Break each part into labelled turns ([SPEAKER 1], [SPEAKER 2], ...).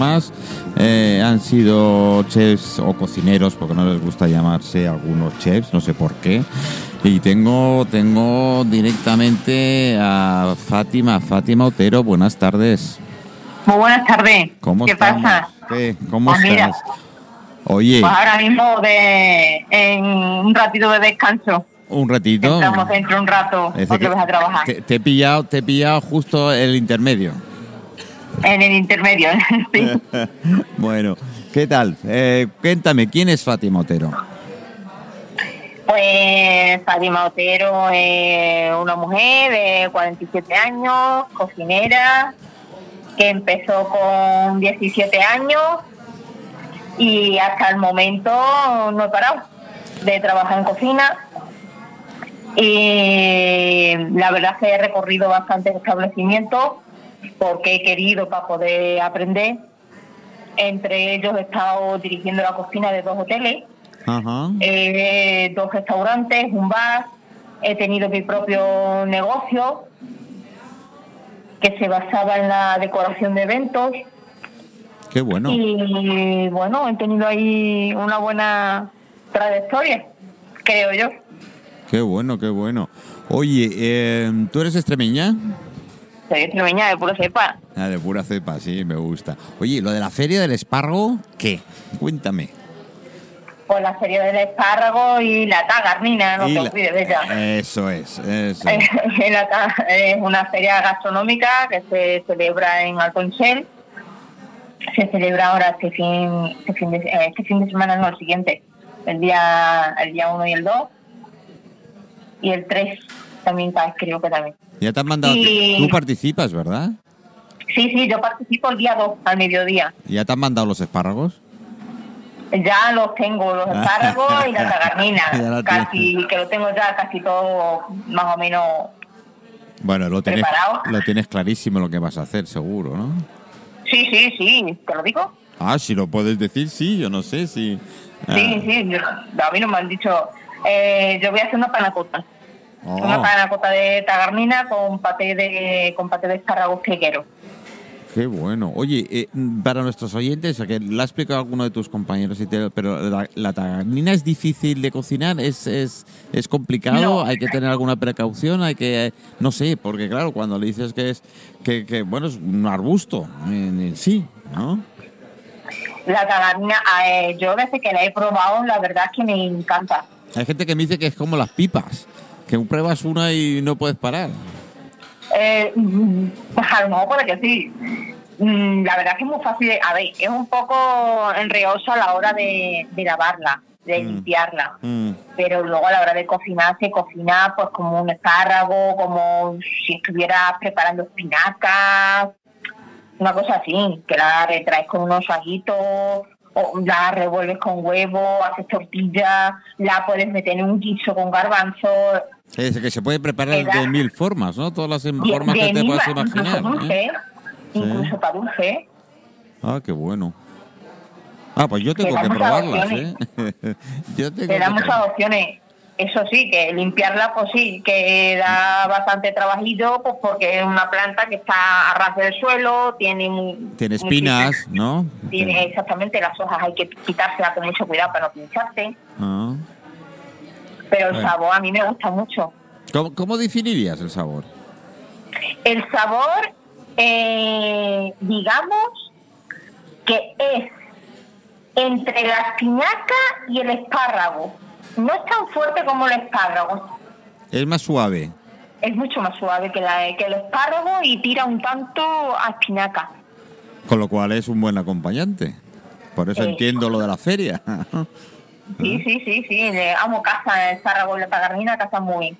[SPEAKER 1] más eh, han sido chefs o cocineros, porque no les gusta llamarse algunos chefs, no sé por qué. Y tengo, tengo directamente a Fátima, Fátima Otero, buenas tardes.
[SPEAKER 2] Muy buenas tardes.
[SPEAKER 1] ¿Cómo
[SPEAKER 2] ¿Qué
[SPEAKER 1] estamos?
[SPEAKER 2] pasa?
[SPEAKER 1] ¿Qué? ¿Cómo
[SPEAKER 2] Pues mira.
[SPEAKER 1] estás? Oye,
[SPEAKER 2] Pues ahora mismo de, en un ratito de descanso.
[SPEAKER 1] un ratito.
[SPEAKER 2] Entramos dentro de un rato otra vez a trabajar.
[SPEAKER 1] que te he pillado, te he pillado justo el intermedio.
[SPEAKER 2] En el intermedio. sí.
[SPEAKER 1] bueno, ¿qué tal? Eh, cuéntame, ¿quién es Fátima Otero?
[SPEAKER 2] Pues Fátima Otero es una mujer de 47 años, cocinera, que empezó con 17 años y hasta el momento no he parado de trabajar en cocina. Y la verdad es que he recorrido bastantes establecimientos porque he querido para poder aprender. Entre ellos he estado dirigiendo la cocina de dos hoteles eh, dos restaurantes, un bar, he tenido mi propio negocio que se basaba en la decoración de eventos
[SPEAKER 1] Qué bueno.
[SPEAKER 2] y bueno, he tenido ahí una buena trayectoria, creo yo.
[SPEAKER 1] Qué bueno, qué bueno. Oye, eh, ¿tú eres extremeña?
[SPEAKER 2] Soy extremeña de puro cepa.
[SPEAKER 1] Ah, de pura cepa, sí, me gusta. Oye, lo de la feria del espárrago, ¿qué? Cuéntame.
[SPEAKER 2] Por la feria del espárrago y la tagarnina, no
[SPEAKER 1] Y
[SPEAKER 2] te olvides de ella.
[SPEAKER 1] Eso es, eso.
[SPEAKER 2] Es una feria gastronómica que se celebra en Alconchel. Se celebra ahora este fin, este fin, de, eh, este fin de semana, no el siguiente, el día el día 1 y el 2. Y el 3 también creo que también.
[SPEAKER 1] Ya te han mandado.
[SPEAKER 2] Y-
[SPEAKER 1] Tú participas, ¿verdad?
[SPEAKER 2] Sí, sí, yo participo el día 2 al mediodía.
[SPEAKER 1] ¿Ya te han mandado los espárragos?
[SPEAKER 2] Ya los tengo, los espárragos y la tagarnina. Casi, que lo tengo ya casi todo más o menos
[SPEAKER 1] Bueno, lo tienes,
[SPEAKER 2] ¿Preparado?
[SPEAKER 1] lo tienes clarísimo lo que vas a hacer, seguro, ¿no?
[SPEAKER 2] Sí, sí, sí, te lo digo.
[SPEAKER 1] Ah, si lo puedes decir, sí, yo no sé si. ah,
[SPEAKER 2] Sí, sí, yo, a mí no me han dicho. Eh, yo voy a hacer una panacota.
[SPEAKER 1] Oh,
[SPEAKER 2] Una panacota de tagarnina con paté de con paté de espárragos que quiero.
[SPEAKER 1] Qué bueno. Oye, eh, para nuestros oyentes, que lo ha explicado alguno de tus compañeros, y pero la, la tagarnina es difícil de cocinar, es, es, es complicado,
[SPEAKER 2] No.
[SPEAKER 1] hay que tener alguna precaución, hay que, eh, no sé, porque claro, cuando le dices que es, que, que bueno, es un arbusto en, en sí, ¿no?
[SPEAKER 2] La tagarnina, eh, yo desde que la he probado, la verdad es que me encanta.
[SPEAKER 1] Hay gente que me dice que es como las pipas, que pruebas una y no puedes parar.
[SPEAKER 2] Eh, pues a lo mejor puede que sí. Mm, La verdad es que es muy fácil. a ver, es un poco enreosa a la hora de, de lavarla, de
[SPEAKER 1] Mm.
[SPEAKER 2] limpiarla.
[SPEAKER 1] Mm,
[SPEAKER 2] pero luego a la hora de cocinar se cocina pues como un espárrago, como si estuvieras preparando espinacas, una cosa así, que la retraes con unos ajitos, o la revuelves con huevo, haces tortilla, la puedes meter en un guiso con garbanzo,
[SPEAKER 1] Es que se puede preparar de mil formas, ¿no? Todas las
[SPEAKER 2] de-
[SPEAKER 1] formas
[SPEAKER 2] de
[SPEAKER 1] que te puedas
[SPEAKER 2] ma-
[SPEAKER 1] imaginar.
[SPEAKER 2] incluso
[SPEAKER 1] ¿eh?
[SPEAKER 2] dulce, incluso para dulce.
[SPEAKER 1] Ah, qué bueno. Ah, pues yo
[SPEAKER 2] Te
[SPEAKER 1] tengo que probarlas, ¿eh? yo tengo
[SPEAKER 2] Te da
[SPEAKER 1] que
[SPEAKER 2] opciones. Eso sí, que limpiarla, pues sí, que da bastante trabajillo, pues porque es una planta que está a ras del suelo, tiene mu-
[SPEAKER 1] Tiene espinas, ¿no?
[SPEAKER 2] Tiene exactamente las hojas, hay que quitárselas con mucho cuidado para no pincharse.
[SPEAKER 1] Ah.
[SPEAKER 2] Pero el sabor a mí me gusta mucho.
[SPEAKER 1] ¿Cómo, cómo definirías el sabor?
[SPEAKER 2] El sabor, eh, digamos, que es entre la espinaca y el espárrago. No es tan fuerte como el espárrago,
[SPEAKER 1] Es más suave.
[SPEAKER 2] es mucho más suave que, la, que el espárrago y tira un tanto a espinaca.
[SPEAKER 1] Con lo cual es un buen acompañante. Por eso entiendo lo de la feria.
[SPEAKER 2] Sí, sí, sí, sí, le amo casa espárrago y la tagarnina, casa muy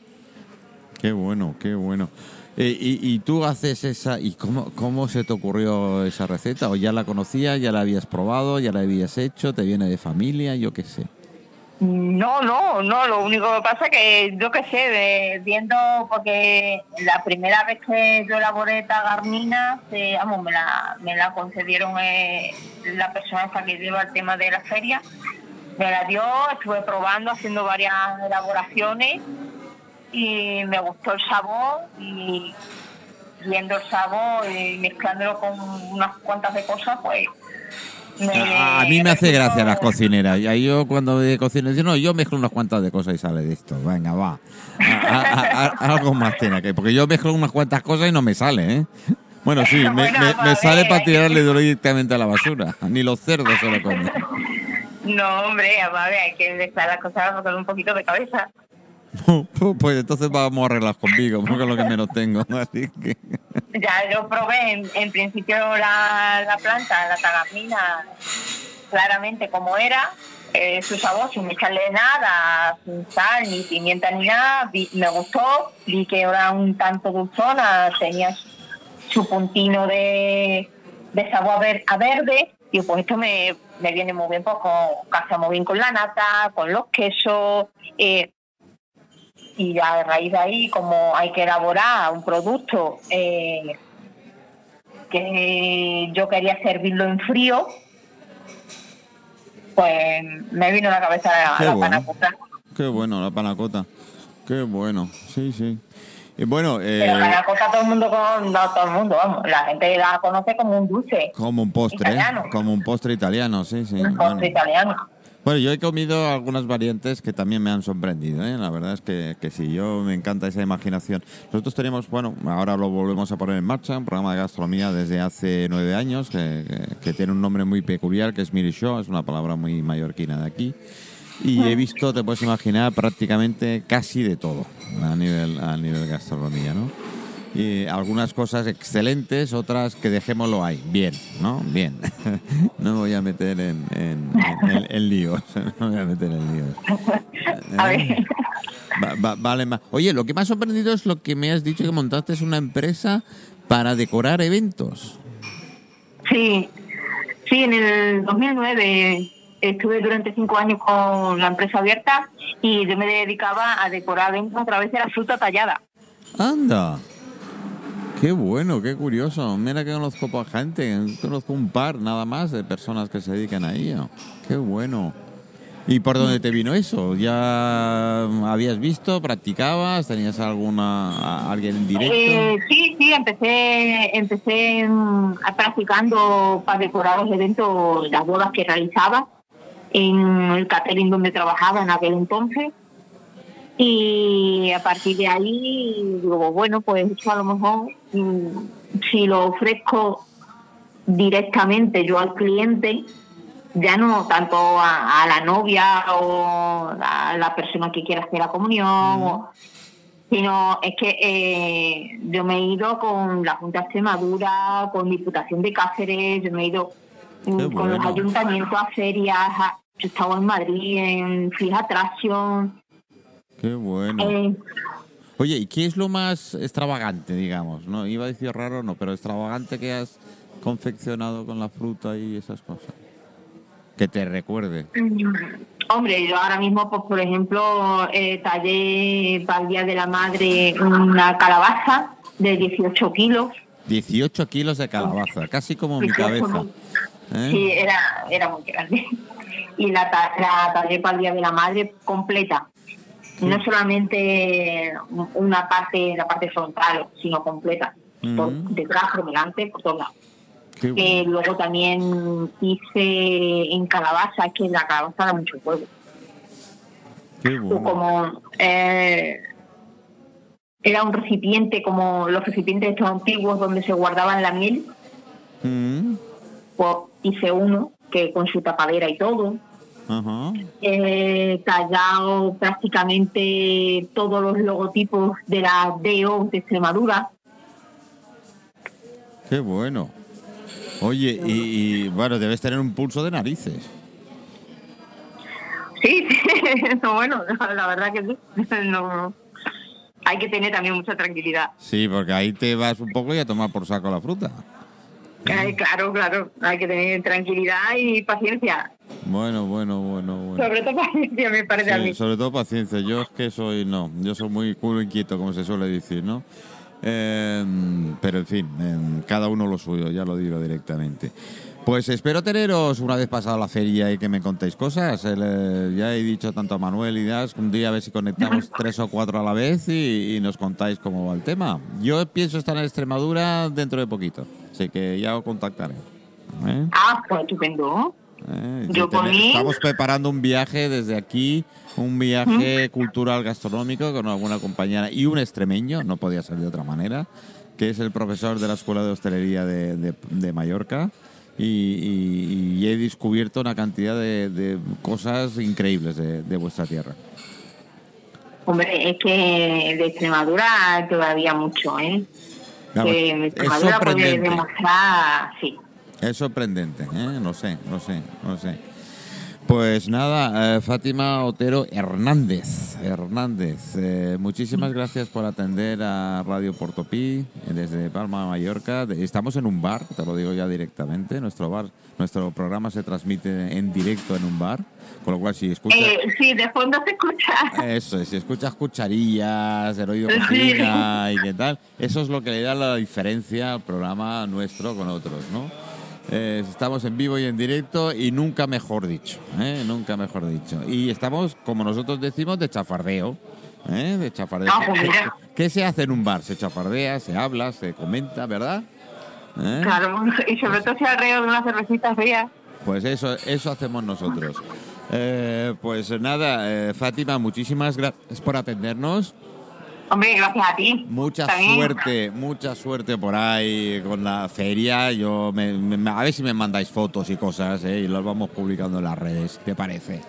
[SPEAKER 1] qué bueno, qué bueno. Eh, y, y tú haces esa... ¿Y cómo, cómo se te ocurrió esa receta? ¿O ya la conocías, ya la habías probado, ya la habías hecho, te viene de familia, yo qué sé?
[SPEAKER 2] No, no, no, lo único que pasa que yo qué sé, de- viendo, porque la primera vez que yo elaboré tagarnina, se, vamos, me la, me la concedieron eh, la persona esta que lleva el tema de la feria, me la dio, estuve probando, haciendo varias elaboraciones y me gustó el sabor y viendo el sabor y mezclándolo con unas cuantas de cosas, pues
[SPEAKER 1] A, a mí me hace gracia las cocineras. Y ahí yo cuando de cocina digo, no, yo mezclo unas cuantas de cosas y sale de esto. Venga, va. A- algo más tiene que. Porque yo mezclo unas cuantas cosas y no me sale, ¿eh? Bueno, sí, me,
[SPEAKER 2] Bueno,
[SPEAKER 1] me- me sale para tirarle directamente a la basura. Ni los cerdos se lo comen.
[SPEAKER 2] No, hombre, a ver, hay que dejar las cosas con un poquito de cabeza.
[SPEAKER 1] Pues entonces vamos a arreglar conmigo, porque es lo que menos tengo. Así que.
[SPEAKER 2] Ya yo probé en, en principio la, la planta, la tagamina, claramente como era, eh, su sabor sin echarle nada, sin sal, ni pimienta ni nada, vi- me gustó, vi que era un tanto dulzona, tenía su puntino de, de sabor a, ver- a verde, y pues esto me, me viene muy bien, pues con, casa muy bien con la nata, con los quesos, eh, y a raíz de ahí, como hay que elaborar un producto eh, que yo quería servirlo en frío, pues me vino a la cabeza la,
[SPEAKER 1] Qué
[SPEAKER 2] la
[SPEAKER 1] bueno.
[SPEAKER 2] panacota.
[SPEAKER 1] Qué bueno, la panacota. Qué bueno, sí, sí. Y bueno, eh,
[SPEAKER 2] Pero panacota todo el mundo, con, no todo el mundo, vamos, la gente la conoce como un dulce,
[SPEAKER 1] como un postre,
[SPEAKER 2] italiano.
[SPEAKER 1] como un postre italiano, sí, sí.
[SPEAKER 2] un
[SPEAKER 1] bueno.
[SPEAKER 2] postre italiano.
[SPEAKER 1] Bueno, yo he comido algunas variantes que también me han sorprendido, ¿eh? La verdad es que, que sí, yo me encanta esa imaginación. Nosotros tenemos, bueno, ahora lo volvemos a poner en marcha, un programa de gastronomía desde hace nueve años, que, que- que tiene un nombre muy peculiar, que es Miri Show, es una palabra muy mallorquina de aquí. Y he visto, te puedes imaginar, prácticamente casi de todo a nivel, a nivel gastronomía, ¿no? Y algunas cosas excelentes, otras que dejémoslo ahí. Bien, ¿no? Bien. no me voy a meter en, en, en- líos. no me voy a meter en líos.
[SPEAKER 2] A ver,
[SPEAKER 1] Va- va- vale más. Oye, lo que me ha sorprendido es lo que me has dicho que montaste es una empresa para decorar eventos.
[SPEAKER 2] sí, sí, en el 2009 estuve durante cinco años con la empresa abierta y yo me dedicaba a decorar eventos a través de la fruta tallada.
[SPEAKER 1] Anda. Qué bueno, qué curioso. Mira que conozco poca gente. Conozco un par nada más de personas que se dedican a ello. Qué bueno. ¿Y por dónde te vino eso? ¿Ya habías visto, practicabas, tenías alguna alguien en directo?
[SPEAKER 2] Eh, sí, sí, empecé, empecé mm, practicando para decorar los eventos, las bodas que realizaba en el catering donde trabajaba en aquel entonces. Y a partir de ahí digo, bueno, pues eso a lo mejor mm, si lo ofrezco directamente yo al cliente, ya no tanto a, a la novia o a la persona que quiera hacer la comunión, o- sino es que eh, yo me he ido con la Junta de Extremadura, con Diputación de Cáceres, yo me he ido mm, con los ayuntamientos a ferias, a- yo estaba en Madrid, en Free Attraction.
[SPEAKER 1] Qué bueno.
[SPEAKER 2] eh,
[SPEAKER 1] Oye, ¿y qué es lo más extravagante, digamos? No iba a decir raro, no, pero extravagante que has confeccionado con la fruta y esas cosas. Que te recuerde.
[SPEAKER 2] Mm, Hombre, yo ahora mismo, pues por ejemplo, eh, tallé para el Día de la Madre una calabaza de 18 kilos.
[SPEAKER 1] 18 kilos de calabaza, casi como mi
[SPEAKER 2] 18
[SPEAKER 1] cabeza. ¿Eh?
[SPEAKER 2] Sí, era, era muy grande. Y la, la tallé para el Día de la Madre completa. No solamente una parte, la parte frontal, sino completa. Por detrás, por delante, por todos lados. Eh,
[SPEAKER 1] bueno.
[SPEAKER 2] luego también hice en calabaza, es que la calabaza da mucho juego.
[SPEAKER 1] Qué
[SPEAKER 2] o
[SPEAKER 1] bueno.
[SPEAKER 2] como eh, era un recipiente como los recipientes estos antiguos donde se guardaban la miel
[SPEAKER 1] Mm,
[SPEAKER 2] pues hice uno que con su tapadera y todo. He tallado prácticamente todos los logotipos de la DO de Extremadura
[SPEAKER 1] Qué bueno. Oye, y, y, bueno, debes tener un pulso de narices.
[SPEAKER 2] sí, no, bueno la verdad que sí no hay que tener también mucha tranquilidad
[SPEAKER 1] Sí, porque ahí te vas un poco y a tomar por saco la fruta.
[SPEAKER 2] Claro claro hay que tener tranquilidad y paciencia
[SPEAKER 1] Bueno, bueno, bueno, bueno.
[SPEAKER 2] sobre todo paciencia me parece a mí
[SPEAKER 1] sobre todo paciencia. Yo es que soy, no, yo soy muy culo inquieto, como se suele decir, ¿no? Eh, pero en fin, eh, cada uno lo suyo, ya lo digo directamente. Pues espero teneros una vez pasada la feria y que me contéis cosas. El, eh, ya he dicho tanto a Manuel y Das un día a ver si conectamos tres o cuatro a la vez y, y nos contáis cómo va el tema. Yo pienso estar en Extremadura dentro de poquito, así que ya os contactaré. ¿eh?
[SPEAKER 2] Ah, pues estupendo.
[SPEAKER 1] ¿eh?
[SPEAKER 2] Yo
[SPEAKER 1] ten-
[SPEAKER 2] mí-
[SPEAKER 1] Estamos preparando un viaje desde aquí, un viaje cultural gastronómico con alguna compañera y un extremeño, no podía ser de otra manera, que es el profesor de la Escuela de Hostelería de, de- de Mallorca. Y, y- y he descubierto una cantidad de, de cosas increíbles de, de vuestra tierra.
[SPEAKER 2] Hombre, es que de Extremadura todavía mucho, ¿eh?
[SPEAKER 1] Claro,
[SPEAKER 2] que en
[SPEAKER 1] es
[SPEAKER 2] Extremadura puede demostrar, sí.
[SPEAKER 1] Es sorprendente, ¿eh? No sé, no sé, no sé. Pues nada, eh, Fátima Otero Hernández. Hernández, eh, muchísimas gracias por atender a Radio Portopí eh, desde Palma, Mallorca. Estamos en un bar, te lo digo ya directamente. Nuestro bar, nuestro programa se transmite en directo en un bar, con lo cual si escuchas,
[SPEAKER 2] Eh, sí, de fondo se escucha.
[SPEAKER 1] eso, es, si escuchas cucharillas, el oído
[SPEAKER 2] Sí.
[SPEAKER 1] cocina y qué tal, eso es lo que le da la diferencia al programa nuestro con otros, ¿no? Eh, estamos en vivo y en directo y nunca mejor dicho, ¿eh? Nunca mejor dicho. Y estamos, como nosotros decimos, de chafardeo, ¿eh? De chafardeo.
[SPEAKER 2] Pues
[SPEAKER 1] ¿Qué-
[SPEAKER 2] mira.
[SPEAKER 1] ¿Qué, se hace en un bar? Se chafardea, se habla, se comenta, ¿verdad?
[SPEAKER 2] Claro, y sobre todo si alrededor de una cervecita fría.
[SPEAKER 1] Pues eso, eso hacemos nosotros. Pues nada, Fátima, muchísimas gracias por atendernos.
[SPEAKER 2] Hombre, gracias a ti.
[SPEAKER 1] Mucha
[SPEAKER 2] También.
[SPEAKER 1] suerte, mucha suerte por ahí con la feria. Yo me- me- a ver si me mandáis fotos y cosas ¿eh? y las vamos publicando en las redes. ¿Te parece?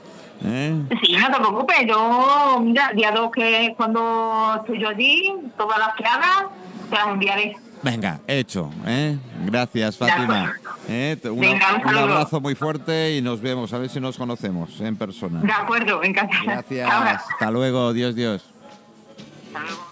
[SPEAKER 1] ¿Eh?
[SPEAKER 2] Sí, no te preocupes, yo, mira, día dos que es cuando estoy yo allí, todas las que hagas, te las enviaré.
[SPEAKER 1] Venga, hecho. ¿eh? Gracias, Fátima. ¿eh? Una-
[SPEAKER 2] Venga, un
[SPEAKER 1] abrazo muy fuerte y nos vemos. A ver si nos conocemos en persona.
[SPEAKER 2] De acuerdo, encantada.
[SPEAKER 1] Gracias.
[SPEAKER 2] Ahora.
[SPEAKER 1] Hasta luego. Dios, Dios.
[SPEAKER 2] Hasta luego.